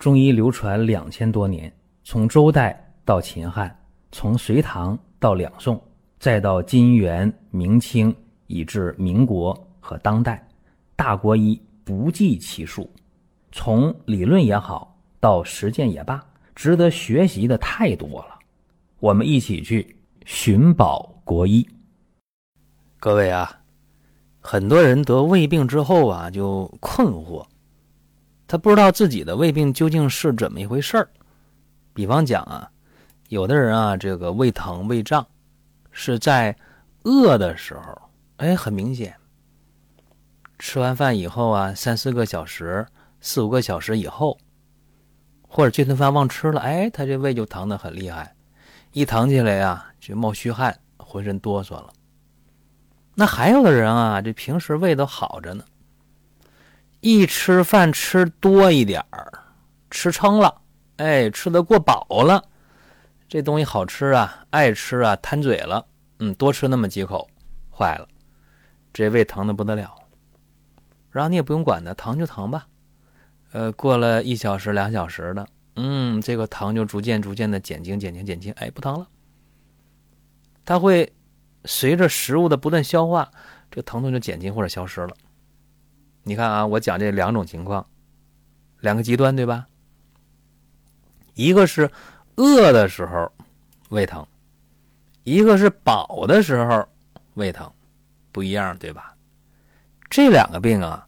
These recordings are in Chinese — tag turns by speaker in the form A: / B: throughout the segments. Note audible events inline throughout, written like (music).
A: 中医流传两千多年，从周代到秦汉，从隋唐到两宋，再到金元明清，以至民国和当代，大国医不计其数。从理论也好，到实践也罢，值得学习的太多了。我们一起去寻宝国医。
B: 各位啊，很多人得胃病之后啊，就困惑。他不知道自己的胃病究竟是怎么一回事儿。比方讲啊，有的人啊，这个胃疼、胃胀，是在饿的时候，哎，很明显。吃完饭以后啊，三四个小时、四五个小时以后，或者这顿饭忘吃了，哎，他这胃就疼的很厉害，一疼起来呀，就冒虚汗，浑身哆嗦了。那还有的人啊，这平时胃都好着呢。一吃饭吃多一点儿，吃撑了，哎，吃的过饱了，这东西好吃啊，爱吃啊，贪嘴了，嗯，多吃那么几口，坏了，这胃疼的不得了。然后你也不用管它，疼就疼吧，呃，过了一小时、两小时的，嗯，这个疼就逐渐、逐渐的减轻、减轻、减轻，哎，不疼了。它会随着食物的不断消化，这疼痛就减轻或者消失了。你看啊，我讲这两种情况，两个极端，对吧？一个是饿的时候胃疼，一个是饱的时候胃疼，不一样，对吧？这两个病啊，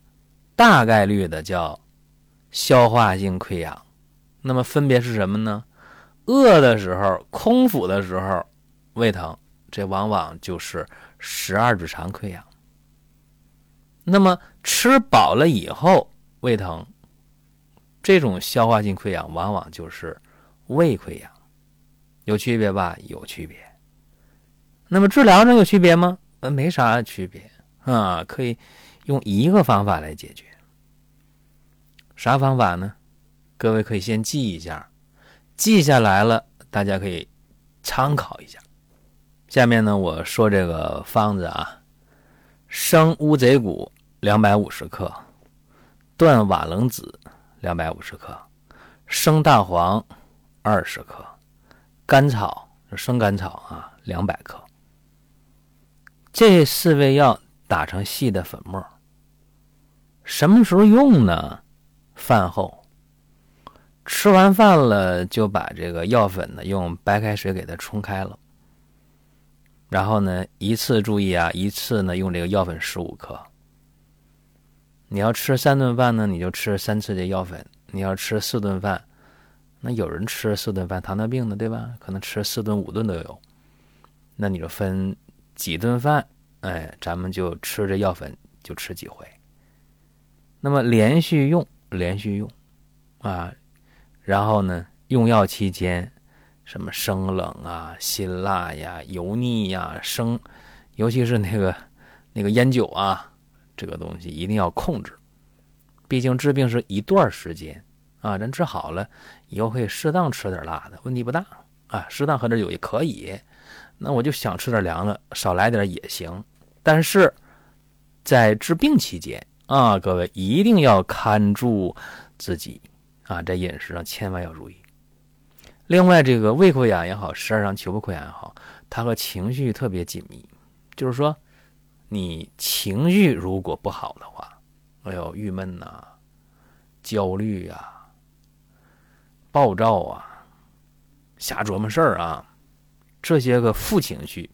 B: 大概率的叫消化性溃疡。那么分别是什么呢？饿的时候、空腹的时候胃疼，这往往就是十二指肠溃疡。那么吃饱了以后胃疼，这种消化性溃疡往往就是胃溃疡，有区别吧？有区别。那么治疗上有区别吗？呃，没啥区别啊，可以用一个方法来解决。啥方法呢？各位可以先记一下，记下来了，大家可以参考一下。下面呢，我说这个方子啊。生乌贼骨两百五十克，断瓦楞子两百五十克，生大黄二十克，甘草生甘草啊两百克。这四味药打成细的粉末。什么时候用呢？饭后。吃完饭了就把这个药粉呢用白开水给它冲开了。然后呢，一次注意啊，一次呢用这个药粉十五克。你要吃三顿饭呢，你就吃三次这药粉；你要吃四顿饭，那有人吃四顿饭，糖尿病的对吧？可能吃四顿五顿都有。那你就分几顿饭，哎，咱们就吃这药粉就吃几回。那么连续用，连续用，啊，然后呢，用药期间。什么生冷啊、辛辣呀、油腻呀、生，尤其是那个那个烟酒啊，这个东西一定要控制。毕竟治病是一段时间啊，人治好了以后可以适当吃点辣的，问题不大啊。适当喝点酒也可以。那我就想吃点凉的，少来点也行。但是在治病期间啊，各位一定要看住自己啊，在饮食上千万要注意。另外，这个胃溃疡也好，十二肠球部溃疡也好，它和情绪特别紧密。就是说，你情绪如果不好的话，哎呦，郁闷呐，焦虑啊，暴躁啊，瞎琢磨事儿啊，这些个负情绪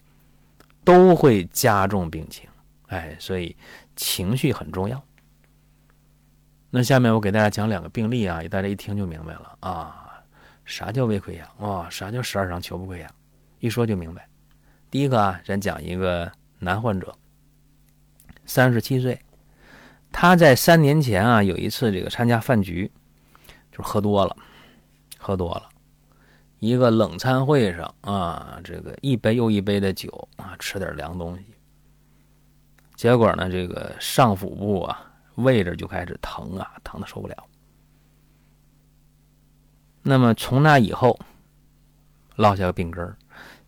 B: 都会加重病情。哎，所以情绪很重要。那下面我给大家讲两个病例啊，大家一听就明白了啊。啥叫胃溃疡啊？啥叫十二肠球部溃疡？一说就明白。第一个啊，咱讲一个男患者，三十七岁，他在三年前啊有一次这个参加饭局，就喝多了，喝多了，一个冷餐会上啊，这个一杯又一杯的酒啊，吃点凉东西，结果呢，这个上腹部啊位置就开始疼啊，疼的受不了。那么从那以后，落下个病根儿，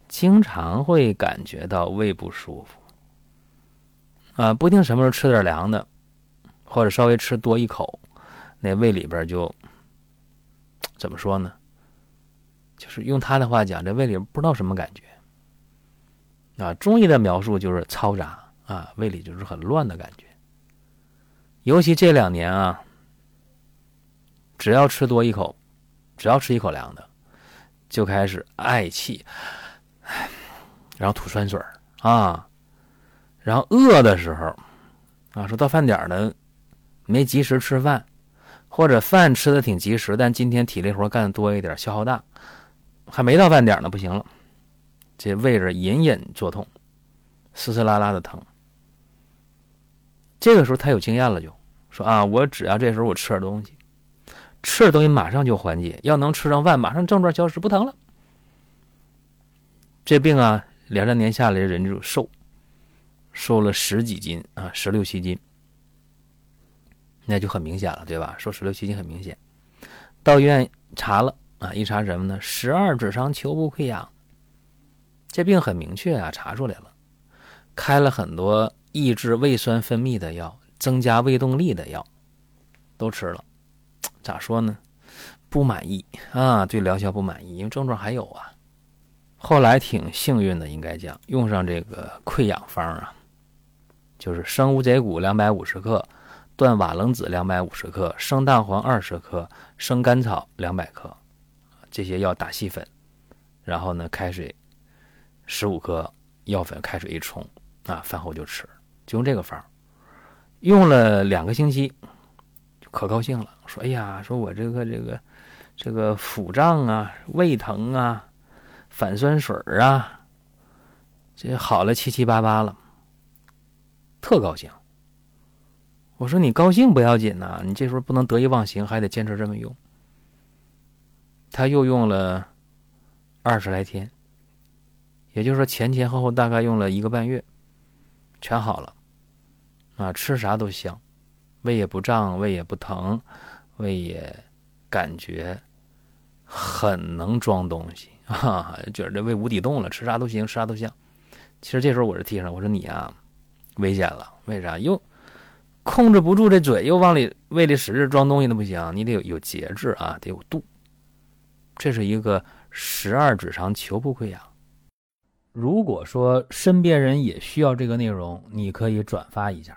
B: 经常会感觉到胃不舒服，啊，不定什么时候吃点凉的，或者稍微吃多一口，那胃里边就怎么说呢？就是用他的话讲，这胃里不知道什么感觉。啊，中医的描述就是嘈杂啊，胃里就是很乱的感觉。尤其这两年啊，只要吃多一口，只要吃一口凉的，就开始嗳气，然后吐酸水啊，然后饿的时候啊，说到饭点呢，没及时吃饭，或者饭吃的挺及时，但今天体力活干的多一点，消耗大，还没到饭点呢，不行了。这胃这隐隐作痛，丝丝拉拉的疼。这个时候他有经验了，就说啊，我只要这时候我吃点东西，吃点东西马上就缓解，要能吃上饭，马上症状消失，不疼了。这病啊，两三年下来人就瘦，瘦了十几斤啊，十六七斤，那就很明显了，对吧？瘦十六七斤很明显。到医院查了啊，一查什么呢？十二指肠球部溃疡。这病很明确啊，查出来了，开了很多抑制胃酸分泌的药，增加胃动力的药，都吃了，咋说呢？不满意啊，对疗效不满意，因为症状还有啊。后来挺幸运的，应该讲用上这个溃疡方啊，就是生乌贼骨两百五十克，断瓦楞子两百五十克，生蛋黄二十克，生甘草两百克，这些药打细粉，然后呢开水。十五克药粉，开水一冲，啊，饭后就吃，就用这个方用了两个星期，可高兴了，说：“哎呀，说我这个这个这个腹胀啊，胃疼啊，反酸水啊，这好了七七八八了，特高兴。”我说：“你高兴不要紧呐，你这时候不能得意忘形，还得坚持这么用。”他又用了二十来天。也就是说，前前后后大概用了一个半月，全好了，啊，吃啥都香，胃也不胀，胃也不疼，胃也感觉很能装东西 (laughs) 啊，觉得这胃无底洞了，吃啥都行，吃啥都香。其实这时候我是提上，我说你啊，危险了，为啥？又控制不住这嘴，又往里胃里使劲装东西，那不行，你得有有节制啊，得有度。这是一个十二指肠球部溃疡。
A: 如果说身边人也需要这个内容，你可以转发一下。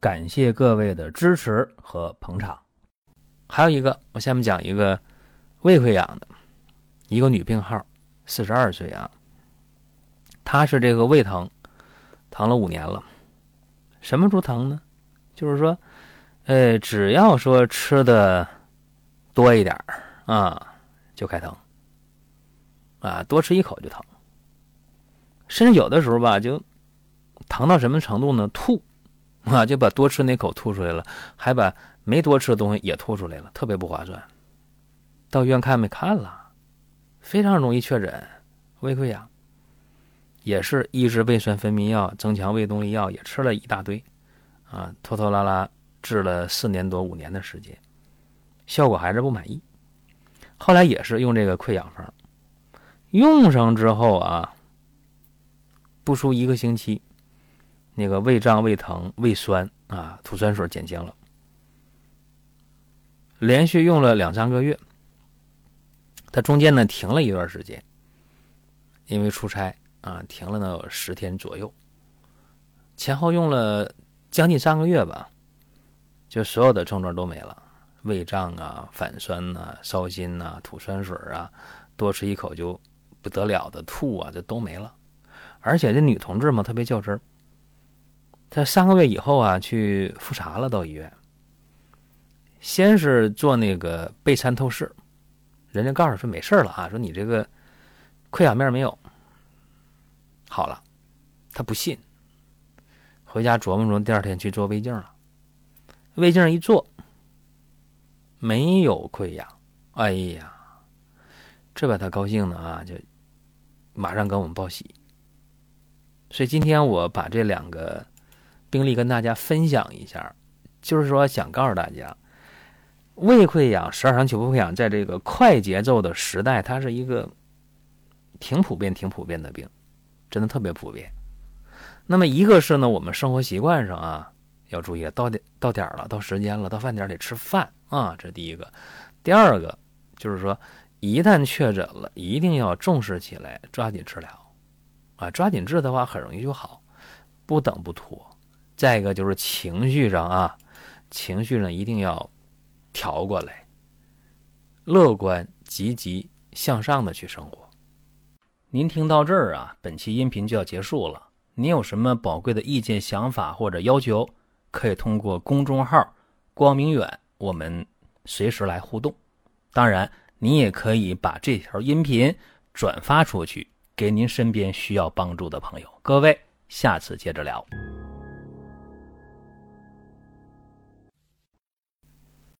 A: 感谢各位的支持和捧场。
B: 还有一个，我下面讲一个胃溃疡的一个女病号，四十二岁啊，她是这个胃疼，疼了五年了。什么时候疼呢？就是说，呃，只要说吃的多一点啊，就开疼啊，多吃一口就疼，甚至有的时候吧，就。疼到什么程度呢？吐，(laughs) 啊，就把多吃那口吐出来了，还把没多吃的东西也吐出来了，特别不划算。到医院看没？看了，非常容易确诊胃溃疡，也是抑制胃酸分泌药、增强胃动力药，也吃了一大堆，啊，拖拖拉拉治了四年多五年的时间，效果还是不满意。后来也是用这个溃疡方，用上之后啊，不出一个星期。那个胃胀、胃疼、胃酸啊，吐酸水减轻了。连续用了两三个月，他中间呢停了一段时间，因为出差啊，停了呢有十天左右。前后用了将近三个月吧，就所有的症状都没了，胃胀啊、反酸呐、烧心呐、吐酸水啊，多吃一口就不得了的吐啊，这都没了。而且这女同志嘛，特别较真儿。他三个月以后啊，去复查了，到医院。先是做那个钡餐透视，人家告诉说没事了啊，说你这个溃疡面没有，好了。他不信，回家琢磨琢磨，第二天去做胃镜了。胃镜一做，没有溃疡。哎呀，这把他高兴的啊，就马上跟我们报喜。所以今天我把这两个病例跟大家分享一下，就是说想告诉大家，胃溃疡、十二肠球部溃疡在这个快节奏的时代，它是一个挺普遍、挺普遍的病，真的特别普遍。那么一个是呢，我们生活习惯上啊要注意，到点到点了，到时间了，到饭点得吃饭啊，这第一个。第二个就是说，一旦确诊了，一定要重视起来，抓紧治疗啊，抓紧治的话很容易就好，不等不拖。再一个就是情绪上啊，情绪上一定要调过来，乐观、积极向上的去生活。
A: 您听到这儿啊，本期音频就要结束了。您有什么宝贵的意见、想法或者要求，可以通过公众号“光明远”我们随时来互动。当然，您也可以把这条音频转发出去，给您身边需要帮助的朋友。各位，下次接着聊。